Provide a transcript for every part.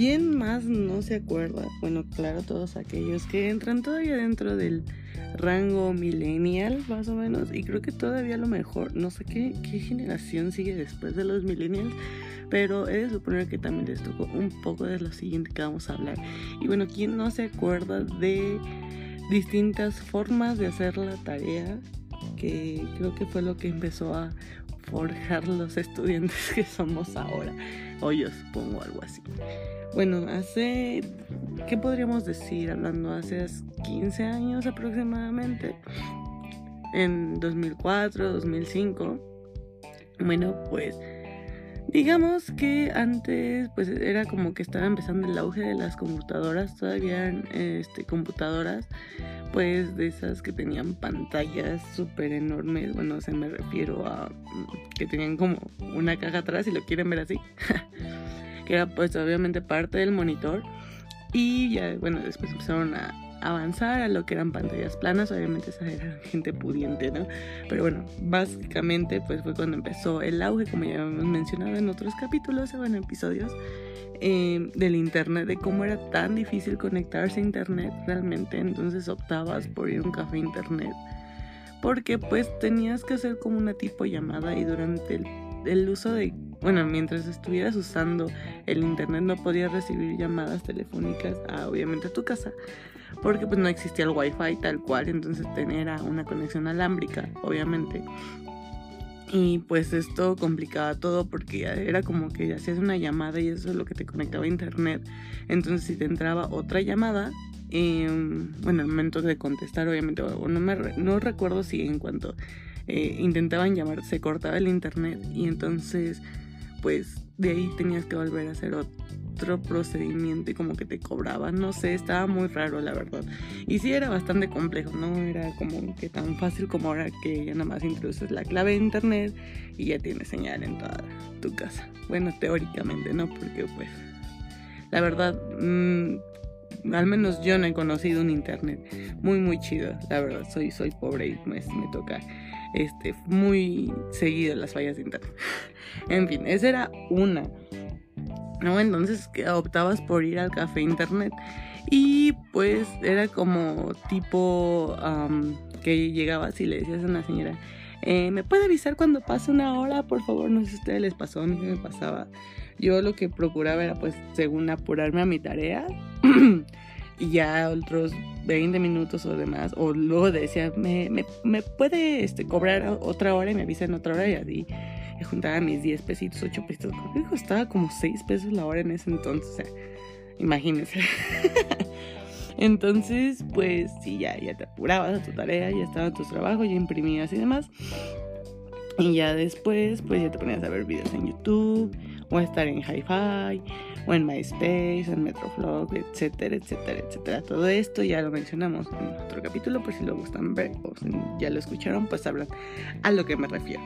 ¿quién más no se acuerda? Bueno, claro, todos aquellos que entran todavía dentro del rango millennial, más o menos, y creo que todavía a lo mejor, no sé qué, qué generación sigue después de los millennials, pero he de suponer que también les tocó un poco de lo siguiente que vamos a hablar. Y bueno, ¿quién no se acuerda de distintas formas de hacer la tarea? Que creo que fue lo que empezó a forjar los estudiantes que somos ahora. O yo supongo algo así. Bueno, hace, ¿qué podríamos decir? Hablando hace 15 años aproximadamente. En 2004, 2005. Bueno, pues digamos que antes pues era como que estaba empezando el auge de las computadoras, todavía este, computadoras pues de esas que tenían pantallas súper enormes, bueno, se me refiero a mm, que tenían como una caja atrás si lo quieren ver así, que era pues obviamente parte del monitor. Y ya bueno, después empezaron a avanzar a lo que eran pantallas planas, obviamente esa era gente pudiente, ¿no? Pero bueno, básicamente pues fue cuando empezó el auge, como ya hemos mencionado en otros capítulos o en episodios, eh, del internet, de cómo era tan difícil conectarse a internet realmente, entonces optabas por ir a un café internet, porque pues tenías que hacer como una tipo llamada y durante el, el uso de bueno, mientras estuvieras usando el internet no podías recibir llamadas telefónicas a obviamente a tu casa porque pues no existía el wifi tal cual, entonces tener una conexión alámbrica, obviamente. Y pues esto complicaba todo porque era como que hacías una llamada y eso es lo que te conectaba a internet. Entonces si te entraba otra llamada, em, bueno, el momento de contestar obviamente, no, me, no recuerdo si en cuanto eh, intentaban llamar se cortaba el internet y entonces pues de ahí tenías que volver a hacer otro procedimiento y como que te cobraban, no sé, estaba muy raro la verdad. Y sí era bastante complejo, no era como que tan fácil como ahora que ya nada más introduces la clave de internet y ya tienes señal en toda tu casa. Bueno, teóricamente, ¿no? Porque pues la verdad, mm, al menos yo no he conocido un internet muy muy chido, la verdad, soy, soy pobre y pues, me toca este, muy seguido las fallas de internet. en fin, esa era una. ¿No? Entonces optabas por ir al café internet y pues era como tipo que llegabas y le decías a una señora, eh, ¿me puede avisar cuando pase una hora? Por favor, no sé si a ustedes les pasó, a mí me pasaba. Yo lo que procuraba era pues según apurarme a mi tarea y ya otros 20 minutos o demás, o luego decía, ¿me, me, puede este, cobrar otra hora y me avisa en otra hora? Y así juntaba mis 10 pesitos, 8 pesitos, creo que costaba como 6 pesos la hora en ese entonces, imagínense. entonces, pues sí, ya, ya te apurabas a tu tarea, ya estaban tus trabajos, ya imprimías y demás. Y ya después, pues ya te ponías a ver videos en YouTube, o a estar en Hi-Fi, o en MySpace, en Metroflog, etcétera, etcétera, etcétera. Todo esto ya lo mencionamos en otro capítulo, por si lo gustan ver o si ya lo escucharon, pues hablan a lo que me refiero.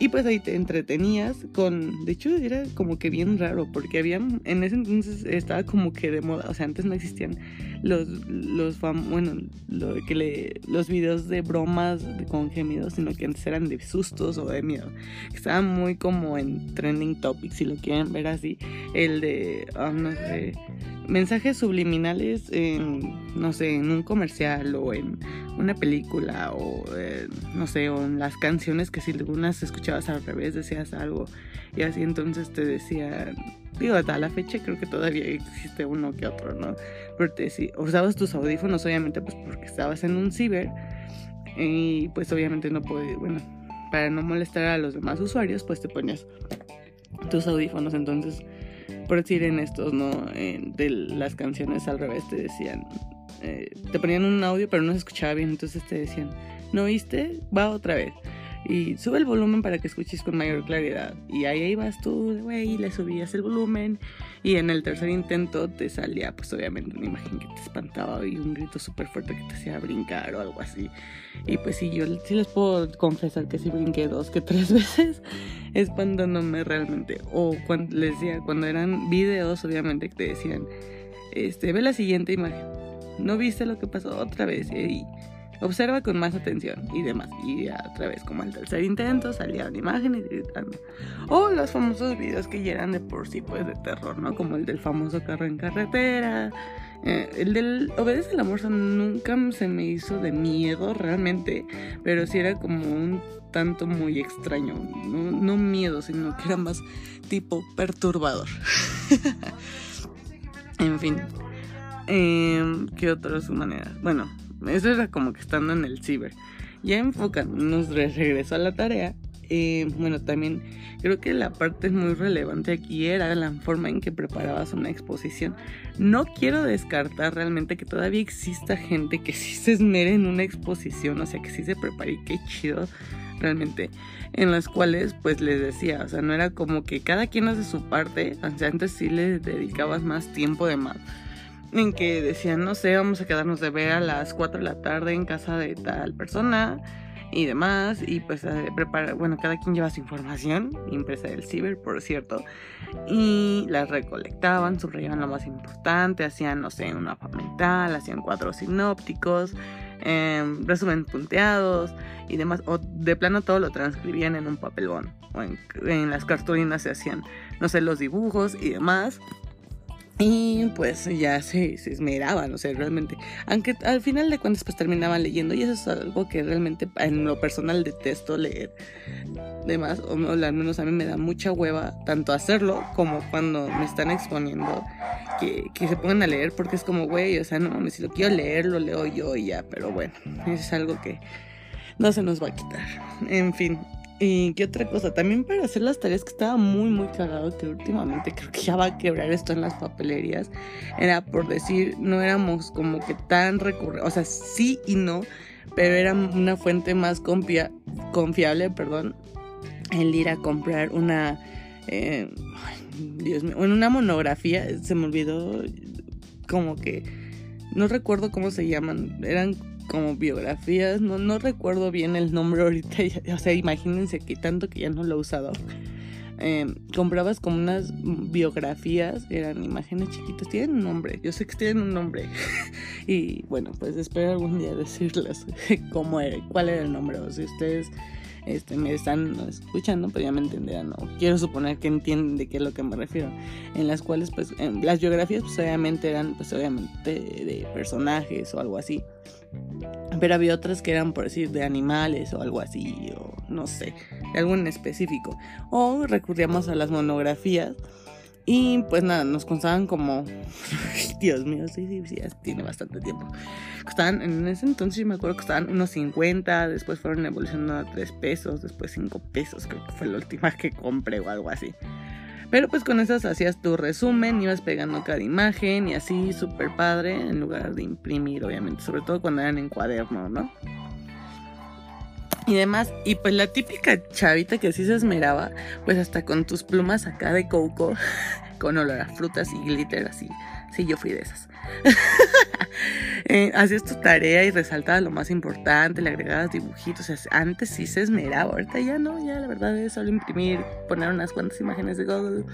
Y pues ahí te entretenías con, de hecho era como que bien raro, porque habían, en ese entonces estaba como que de moda, o sea, antes no existían los, los bueno, lo, que le, los videos de bromas con gemidos, sino que antes eran de sustos o de miedo. Estaban muy como en trending topics, si lo quieren ver así, el de, ah, no sé, mensajes subliminales en, no sé, en un comercial o en una película o, eh, no sé, o en las canciones que si algunas escuchabas al revés decías algo y así entonces te decían, digo, hasta la fecha creo que todavía existe uno que otro, ¿no? Pero te decía, usabas tus audífonos obviamente pues porque estabas en un ciber y pues obviamente no podías, bueno, para no molestar a los demás usuarios pues te ponías tus audífonos entonces por decir en estos, ¿no? de las canciones al revés te decían, eh, te ponían un audio pero no se escuchaba bien, entonces te decían, ¿no oíste? Va otra vez. Y sube el volumen para que escuches con mayor claridad. Y ahí, ahí vas tú, güey, le subías el volumen. Y en el tercer intento te salía, pues obviamente, una imagen que te espantaba y un grito súper fuerte que te hacía brincar o algo así. Y pues sí, yo sí les puedo confesar que sí brinqué dos que tres veces es cuando no me realmente, o cuando les decía, cuando eran videos, obviamente, que te decían, este, ve la siguiente imagen, no viste lo que pasó otra vez, y Observa con más atención y demás. Y a través, como al tercer intento, salían imágenes gritando. O los famosos videos que ya eran de por sí, pues de terror, ¿no? Como el del famoso carro en carretera. Eh, el del Obedece el amor nunca se me hizo de miedo realmente, pero sí era como un tanto muy extraño. No, no miedo, sino que era más tipo perturbador. en fin. Eh, ¿Qué otras maneras? Bueno, eso era como que estando en el ciber. Ya enfocándonos, regreso a la tarea. Eh, bueno, también creo que la parte muy relevante aquí era la forma en que preparabas una exposición. No quiero descartar realmente que todavía exista gente que sí se esmere en una exposición, o sea, que sí se prepare y qué chido realmente, en las cuales pues les decía, o sea, no era como que cada quien hace su parte, o sea, antes sí le dedicabas más tiempo de más en que decían, no sé, vamos a quedarnos de ver a las 4 de la tarde en casa de tal persona y demás, y pues preparar, bueno, cada quien lleva su información, impresa del ciber, por cierto, y las recolectaban, subrayaban lo más importante, hacían, no sé, un mapa mental, hacían cuadros sinópticos, em, resumen punteados y demás, o de plano todo lo transcribían en un papelón, o en, en las cartulinas se hacían, no sé, los dibujos y demás. Y pues ya se, se esmeraban, o sea, realmente. Aunque al final de cuentas pues terminaban leyendo y eso es algo que realmente en lo personal detesto leer. Demás, o al menos a mí me da mucha hueva tanto hacerlo como cuando me están exponiendo que, que se pongan a leer porque es como, güey, o sea, no mames, si lo quiero leer, lo leo yo y ya, pero bueno, es algo que no se nos va a quitar. En fin, y qué otra cosa, también para hacer las tareas que estaba muy muy cagado, que últimamente creo que ya va a quebrar esto en las papelerías, era por decir, no éramos como que tan recurrentes, o sea, sí y no, pero era una fuente más confiable, perdón, el ir a comprar una, eh, Dios mío, una monografía, se me olvidó como que, no recuerdo cómo se llaman, eran como biografías, no, no recuerdo bien el nombre ahorita, o sea, imagínense que tanto que ya no lo he usado. Em, comprabas como unas biografías, eran imágenes chiquitas, tienen un nombre, yo sé que tienen un nombre. y bueno, pues espero algún día decirles cómo era, cuál era el nombre, o si ustedes este, me están escuchando, pues ya me entenderán, ¿no? Quiero suponer que entienden de qué es lo que me refiero. En las cuales, pues, las biografías, pues obviamente eran, pues obviamente de personajes o algo así. Pero había otras que eran, por decir, de animales o algo así, o no sé, de algo en específico. O recurríamos a las monografías. Y pues nada, nos costaban como. Dios mío, sí, sí, sí, ya tiene bastante tiempo. Costaban, en ese entonces yo me acuerdo que costaban unos 50, después fueron evolucionando a 3 pesos, después 5 pesos, creo que fue la última que compré o algo así. Pero pues con esas hacías tu resumen, ibas pegando cada imagen y así súper padre en lugar de imprimir, obviamente, sobre todo cuando eran en cuaderno, ¿no? Y demás, y pues la típica chavita que así se esmeraba, pues hasta con tus plumas acá de coco, con olor a frutas y glitter así. Sí, yo fui de esas. eh, hacías tu tarea y resaltabas lo más importante, le agregabas dibujitos. O sea, antes sí se esmeraba, ahorita ya no, ya la verdad es solo imprimir, poner unas cuantas imágenes de Google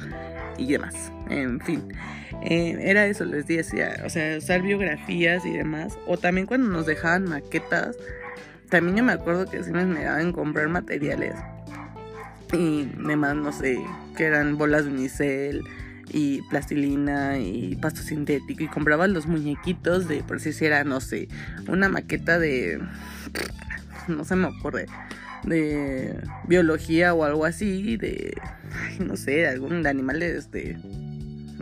y demás. En fin, eh, era eso, les decía, o sea, usar biografías y demás. O también cuando nos dejaban maquetas, también yo me acuerdo que sí me esmeraba en comprar materiales. Y demás, no sé, que eran bolas de unicel y plastilina y pasto sintético y compraba los muñequitos de, por si era, no sé, una maqueta de, no se me ocurre, de biología o algo así, de, no sé, de algún de animales de,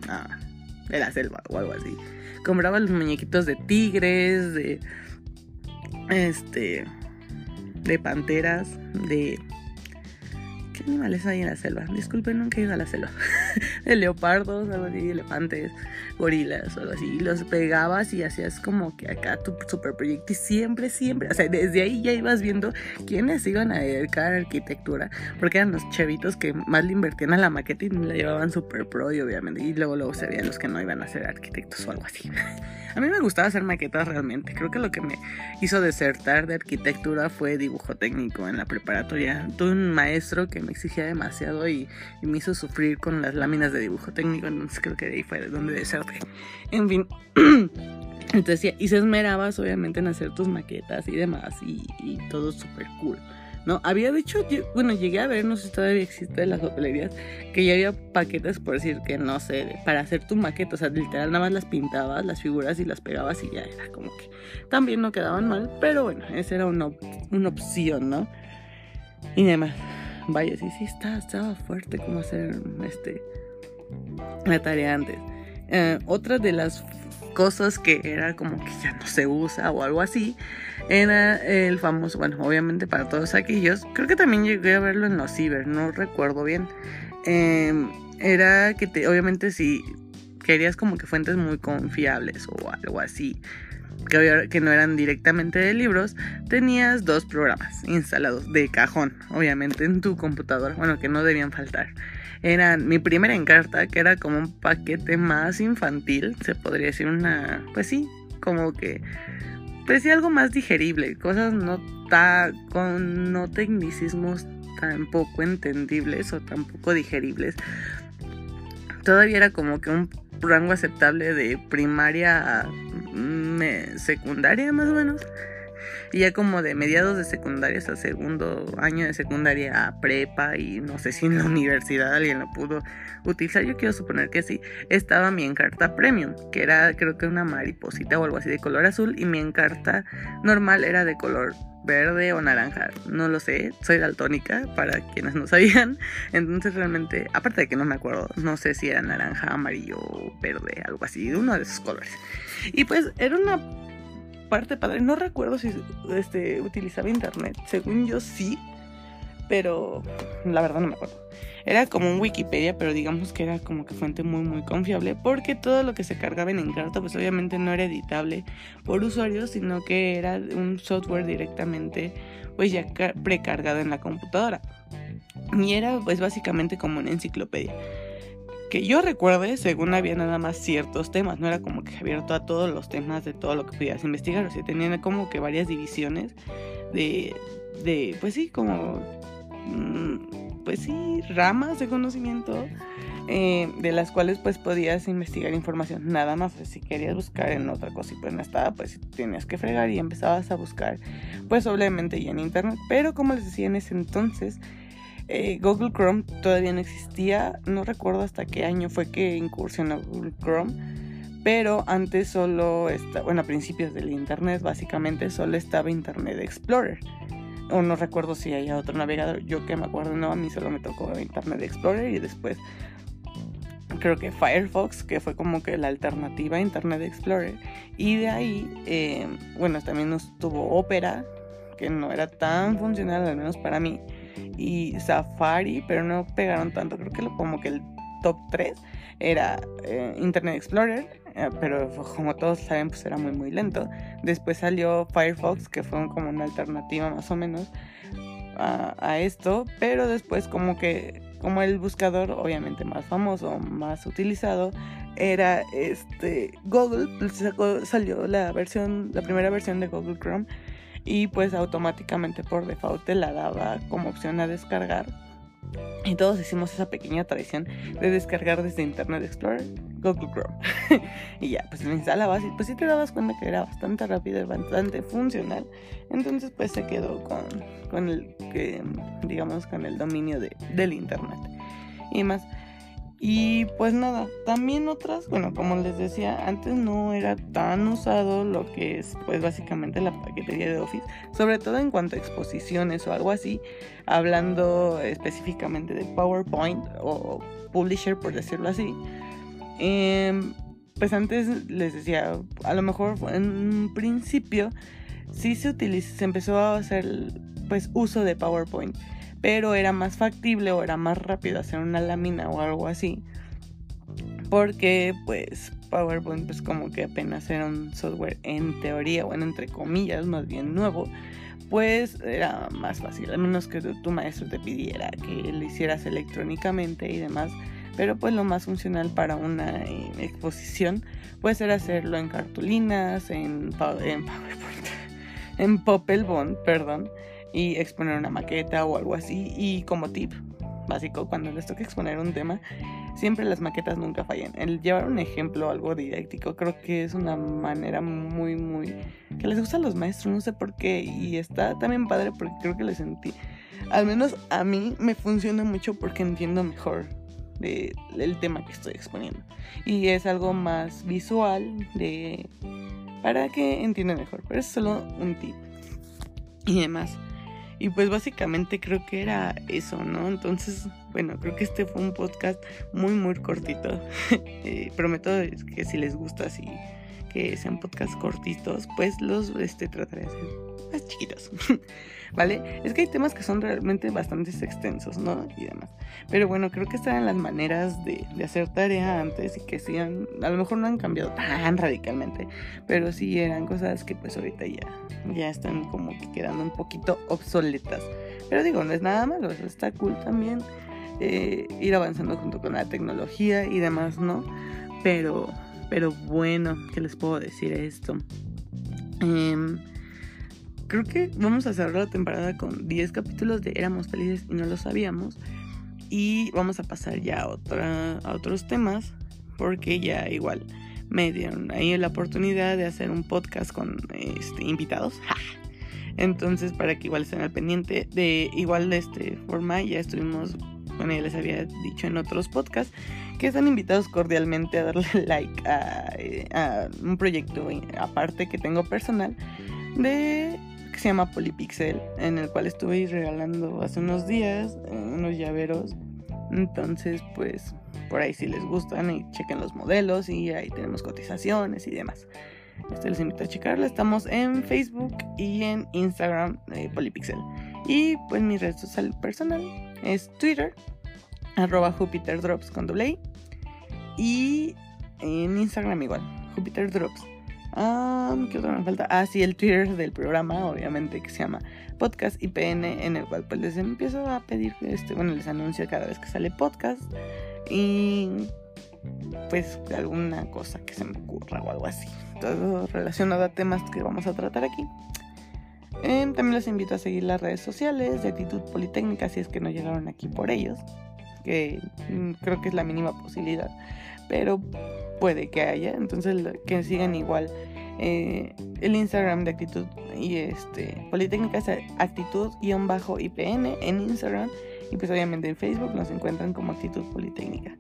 ah, de la selva o algo así. Compraba los muñequitos de tigres, de, este, de panteras, de ¿Qué animales hay en la selva? Disculpen, nunca he ido a la selva. de leopardos, algo así, elefantes, gorilas, algo así. Y los pegabas y hacías como que acá tu super proyecto. Y siempre, siempre, o sea, desde ahí ya ibas viendo quiénes iban a dedicar a arquitectura. Porque eran los chavitos que más le invertían a la maqueta y la llevaban super pro, y obviamente. Y luego, luego se veían los que no iban a ser arquitectos o algo así. a mí me gustaba hacer maquetas realmente. Creo que lo que me hizo desertar de arquitectura fue dibujo técnico en la preparatoria. Tuve un maestro que me exigía demasiado y, me hizo sufrir con las láminas de dibujo técnico, entonces creo que de ahí fue de donde desarrollé. En fin, entonces y se esmerabas obviamente en hacer tus maquetas y demás y, y todo súper cool. ¿no? Había dicho, bueno, llegué a ver, no sé si todavía existe en las papelerías, que ya había paquetes, por decir que no sé, para hacer tu maqueta, o sea, literal nada más las pintabas, las figuras y las pegabas y ya era como que también no quedaban mal, pero bueno, esa era una, una opción, ¿no? Y demás, vaya, sí, sí, estaba, estaba fuerte como hacer este, la tarea antes. Eh, otra de las cosas que era como que ya no se usa o algo así era el famoso, bueno, obviamente para todos aquellos, creo que también llegué a verlo en los ciber, no recuerdo bien. Em, era que te, obviamente si querías como que fuentes muy confiables o algo así, que, no eran directamente de libros, tenías dos programas instalados de cajón, obviamente en tu computadora, bueno, que no debían faltar. Eran mi primera encarta, que era como un paquete más infantil, se podría decir una, pues sí, como que pues sí algo más digerible, cosas no ta, con no tecnicismos tan poco entendibles o tampoco digeribles. Todavía era como que un rango aceptable de primaria secundaria más o menos. Y ya como de mediados de secundaria hasta segundo año de secundaria a prepa y no sé si en la universidad alguien lo pudo utilizar, yo quiero suponer que sí, estaba mi encarta premium, que era creo que una mariposita o algo así de color azul y mi encarta normal era de color verde o naranja, no lo sé, soy daltónica para quienes no sabían, entonces realmente, aparte de que no me acuerdo, no sé si era naranja, amarillo, verde, algo así, uno de esos colores. Y pues era una parte padre. No recuerdo si este, utilizaba internet. Según yo sí, pero la verdad no me acuerdo. Era como un Wikipedia, pero digamos que era como que fuente muy muy confiable porque todo lo que se cargaba en Encarta pues obviamente no era editable por usuarios, sino que era un software directamente pues ya precargado en la computadora. Y era pues básicamente como una enciclopedia que yo recuerde, según había nada más ciertos temas, no era como que abierto a todos los temas de todo lo que pudieras investigar, o sea, tenían como que varias divisiones de, de pues sí, como, mm, pues sí, ramas de conocimiento. Eh, de las cuales pues podías investigar información nada más si querías buscar en otra cosa y pues no estaba pues tenías que fregar y empezabas a buscar pues obviamente ya en internet pero como les decía en ese entonces eh, Google Chrome todavía no existía, no recuerdo hasta qué año fue que incursionó Google Chrome, pero antes solo, está, bueno, a principios del Internet básicamente solo estaba Internet Explorer. O no recuerdo si había otro navegador, yo que me acuerdo, no, a mí solo me tocó Internet Explorer y después creo que Firefox, que fue como que la alternativa a Internet Explorer. Y de ahí, eh, bueno, también nos tuvo Opera, que no era tan funcional, al menos para mí y Safari, pero no pegaron tanto. Creo que como que el top 3 era eh, Internet Explorer, eh, pero como todos saben, pues era muy muy lento. Después salió Firefox, que fue como una alternativa más o menos a, a esto, pero después como que como el buscador obviamente más famoso, más utilizado, era este Google, salió la versión, la primera versión de Google Chrome y pues automáticamente por default te la daba como opción a descargar. Y todos hicimos esa pequeña tradición de descargar desde Internet Explorer Google Chrome. y ya, pues lo instalabas y pues si te dabas cuenta que era bastante rápido y bastante funcional. Entonces pues se quedó con, con el, que, digamos, con el dominio de, del Internet. Y más, y pues nada, también otras, bueno, como les decía, antes no era tan usado lo que es pues básicamente la paquetería de Office, sobre todo en cuanto a exposiciones o algo así, hablando específicamente de PowerPoint o Publisher por decirlo así. Em, pues antes les decía, a lo mejor en un principio sí se utiliza, se empezó a hacer pues uso de PowerPoint pero era más factible o era más rápido hacer una lámina o algo así. Porque pues PowerPoint pues como que apenas era un software en teoría, bueno, entre comillas, más bien nuevo, pues era más fácil, al menos que tu, maestro te pidiera que lo hicieras electrónicamente y demás. Pero pues lo más funcional para una eh, exposición pues era hacerlo en cartulinas, en, PowerPoint, en Bond, perdón y exponer una maqueta o algo así. Y como tip, básico, cuando les toca exponer un tema, siempre las maquetas nunca fallan. El llevar un ejemplo, algo didáctico, creo que es una manera muy, muy... que les gusta a los maestros, no sé por qué, y está también padre porque creo que les sentí... Al menos a mí me funciona mucho porque entiendo mejor de, del tema que estoy exponiendo. Y es algo más visual de para que entiendan mejor. Pero es solo un tip. Y demás. Y pues básicamente creo que era eso, ¿no? Entonces, bueno, creo que este fue un podcast muy, muy cortito. eh, prometo que si les gusta, si que sean podcasts cortitos, pues los este, trataré de hacer más chiquitos. ¿Vale? Es que hay temas que son realmente bastante extensos, ¿no? Y demás. Pero bueno, creo que están las maneras de, hacer tarea antes y que sean, a lo mejor no han cambiado tan radicalmente, pero sí eran cosas que pues ahorita ya, ya están como que quedando un poquito obsoletas. Pero digo, no es nada malo, está cool también eh, ir avanzando junto con la tecnología y demás, ¿no? Pero pero bueno, ¿qué les puedo decir esto? Eh, creo que vamos a cerrar la temporada con 10 capítulos de Éramos felices y no lo sabíamos. Y vamos a pasar ya a, otra, a otros temas, porque ya igual me dieron ahí la oportunidad de hacer un podcast con este, invitados. Entonces, para que igual estén al pendiente de igual de esta forma, ya estuvimos, bueno, ya les había dicho en otros podcasts, que están invitados cordialmente a darle like eh, a, un proyecto aparte que tengo personal de que se llama Polypixel, en el cual estuve regalando hace unos días eh, unos llaveros. Entonces, pues por ahí si les gustan y chequen los modelos y ahí tenemos cotizaciones y demás. Este les invito a checarlo. Estamos en Facebook y en Instagram de Polypixel. Y pues mi red social personal es Twitter, arroba con doble y en Instagram igual, Jupiter Drops. ¿Qué otra me falta? Ah, sí, el Twitter del programa, obviamente, que se llama Podcast IPN, en el cual pues les empiezo a pedir, este, bueno, les anuncio cada vez que sale podcast y pues alguna cosa que se me ocurra o algo así. Todo relacionado a temas que vamos a tratar aquí. Em, también les invito a seguir las redes sociales de Actitud Politécnica si es que no llegaron aquí por ellos, que mm, creo que es la mínima posibilidad pero puede que haya. Entonces que sigan igual eh, el Instagram de actitud y este Politécnica es actitud-ipn en Instagram y pues obviamente en Facebook nos encuentran como actitud Politécnica.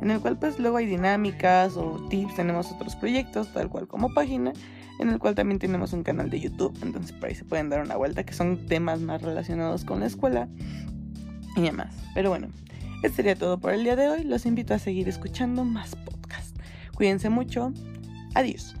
En el cual pues luego hay dinámicas o tips, tenemos otros proyectos tal cual como página, en el cual también tenemos un canal de YouTube, entonces por ahí se pueden dar una vuelta que son temas más relacionados con la escuela y demás. Pero bueno, este sería todo por el día de hoy. Los invito a seguir escuchando más podcasts. Cuídense mucho. Adiós.